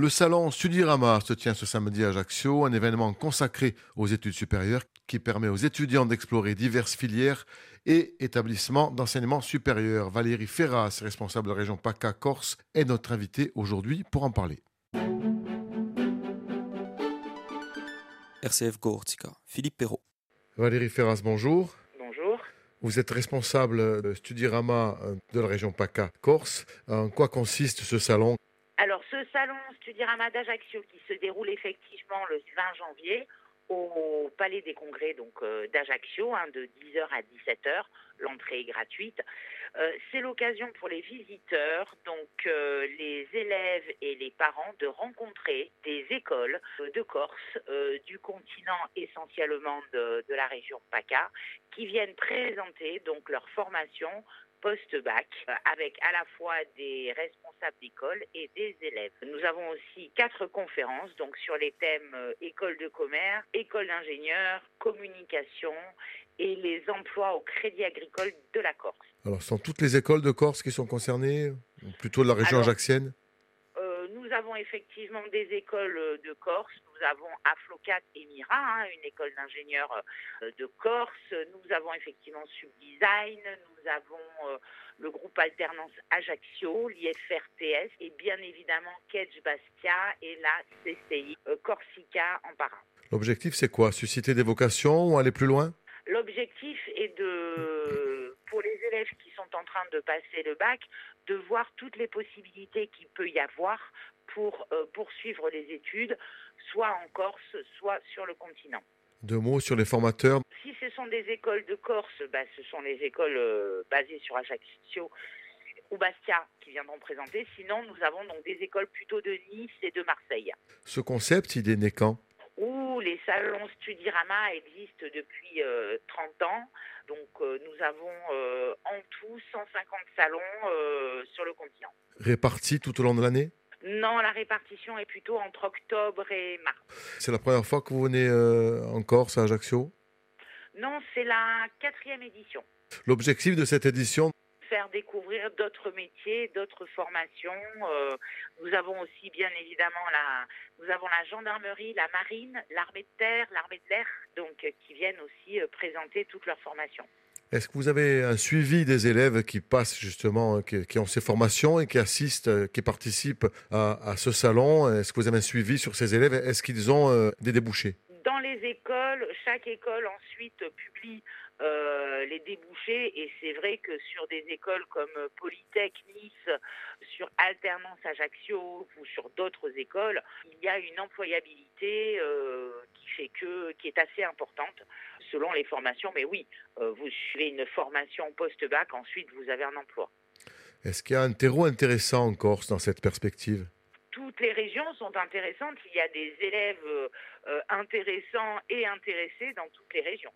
Le salon Studirama se tient ce samedi à Ajaccio, un événement consacré aux études supérieures qui permet aux étudiants d'explorer diverses filières et établissements d'enseignement supérieur. Valérie Ferras, responsable de la région PACA Corse, est notre invitée aujourd'hui pour en parler. RCF Gortica, Philippe Perrault. Valérie Ferras, bonjour. Bonjour. Vous êtes responsable de Studirama de la région PACA Corse. En quoi consiste ce salon? Alors, ce salon Studirama d'Ajaccio qui se déroule effectivement le 20 janvier au Palais des Congrès donc euh, d'Ajaccio, hein, de 10h à 17h. L'entrée est gratuite. Euh, c'est l'occasion pour les visiteurs, donc euh, les élèves et les parents, de rencontrer des écoles de Corse, du continent essentiellement de, de la région PACA, qui viennent présenter donc leur formation post-bac euh, avec à la fois des responsables d'école et des élèves. Nous avons aussi quatre conférences donc sur les thèmes euh, école de commerce, école d'ingénieur, communication et les emplois au crédit agricole de la Corse. Alors, ce sont toutes les écoles de Corse qui sont concernées, ou plutôt de la région Alors, ajaxienne? Avons effectivement des écoles euh, de Corse. Nous avons Aflocat et Mira, hein, une école d'ingénieurs euh, de Corse. Nous avons effectivement Subdesign. Nous avons euh, le groupe Alternance Ajaccio, l'IFRTS et bien évidemment Kedge Bastia et la CCI euh, Corsica en para. L'objectif, c'est quoi? Susciter des vocations ou aller plus loin? L'objectif est de, élèves qui sont en train de passer le bac, de voir toutes les possibilités qu'il peut y avoir pour euh, poursuivre les études, soit en Corse, soit sur le continent. Deux mots sur les formateurs. Si ce sont des écoles de Corse, bah, ce sont les écoles euh, basées sur Ajaccio ou Bastia qui viendront présenter. Sinon, nous avons donc des écoles plutôt de Nice et de Marseille. Ce concept, il est né quand? Les salons Studirama existent depuis euh, 30 ans. Donc euh, nous avons euh, en tout 150 salons euh, sur le continent. Répartis tout au long de l'année? Non, la répartition est plutôt entre octobre et mars. C'est la première fois que vous venez euh, en Corse, à Ajaccio? Non, c'est la quatrième édition. L'objectif de cette édition, Découvrir d'autres métiers, d'autres formations. Euh, nous avons aussi bien évidemment la, nous avons la gendarmerie, la marine, l'armée de terre, l'armée de l'air, donc euh, qui viennent aussi euh, présenter toutes leurs formations. est-ce que vous avez un suivi des élèves qui passent justement, qui, ont ces formations et qui assistent, qui participent à, ce salon? Est-ce que vous avez un suivi sur ces élèves? Est-ce qu'ils ont des débouchés? Les écoles, chaque école ensuite publie euh, les débouchés et c'est vrai que sur des écoles comme euh, Polytech Nice, sur Alternance Ajaccio ou sur d'autres écoles, il y a une employabilité euh, qui fait que qui est assez importante selon les formations. Mais oui, vous suivez une formation post-bac, ensuite vous avez un emploi. Est-ce qu'il y a un terreau intéressant en Corse dans cette perspective? Toutes les régions sont intéressantes. Il y a des élèves euh, euh, intéressants et intéressés dans toutes les régions.